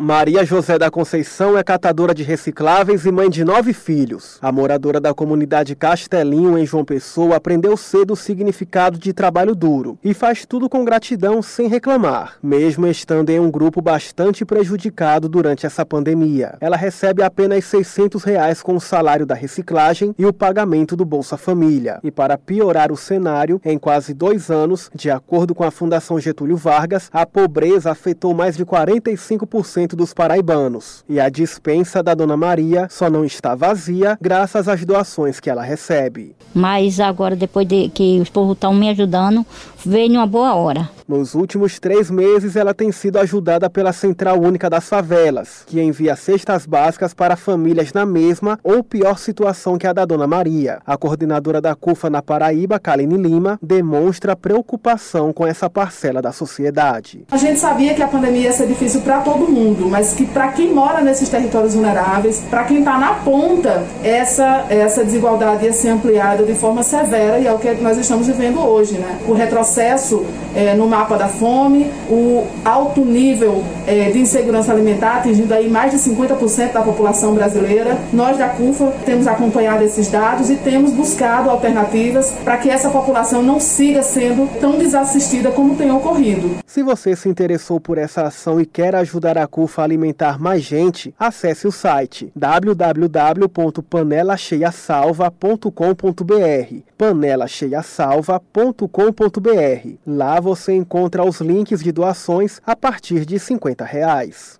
Maria José da Conceição é catadora de recicláveis e mãe de nove filhos. A moradora da comunidade Castelinho, em João Pessoa, aprendeu cedo o significado de trabalho duro e faz tudo com gratidão sem reclamar, mesmo estando em um grupo bastante prejudicado durante essa pandemia. Ela recebe apenas 600 reais com o salário da reciclagem e o pagamento do Bolsa Família. E para piorar o cenário, em quase dois anos, de acordo com a Fundação Getúlio Vargas, a pobreza afetou mais de 45% dos paraibanos. E a dispensa da Dona Maria só não está vazia graças às doações que ela recebe. Mas agora, depois de que os povos estão me ajudando, veio uma boa hora. Nos últimos três meses, ela tem sido ajudada pela Central Única das Favelas, que envia cestas básicas para famílias na mesma ou pior situação que a da Dona Maria. A coordenadora da CUFA na Paraíba, Kaline Lima, demonstra preocupação com essa parcela da sociedade. A gente sabia que a pandemia ia ser difícil para todo mundo, mas que para quem mora nesses territórios vulneráveis, para quem está na ponta, essa, essa desigualdade ia ser ampliada de forma severa e é o que nós estamos vivendo hoje. Né? O retrocesso é, no mapa da fome, o alto nível é, de insegurança alimentar, atingindo aí mais de 50% da população brasileira. Nós da CUFA temos acompanhado esses dados e temos buscado alternativas para que essa população não siga sendo tão desassistida como tem ocorrido. Se você se interessou por essa ação e quer ajudar a CUFA a alimentar mais gente, acesse o site www.panelacheiasalva.com.br panelacheiasalva.com.br. Lá você encontra os links de doações a partir de 50 reais.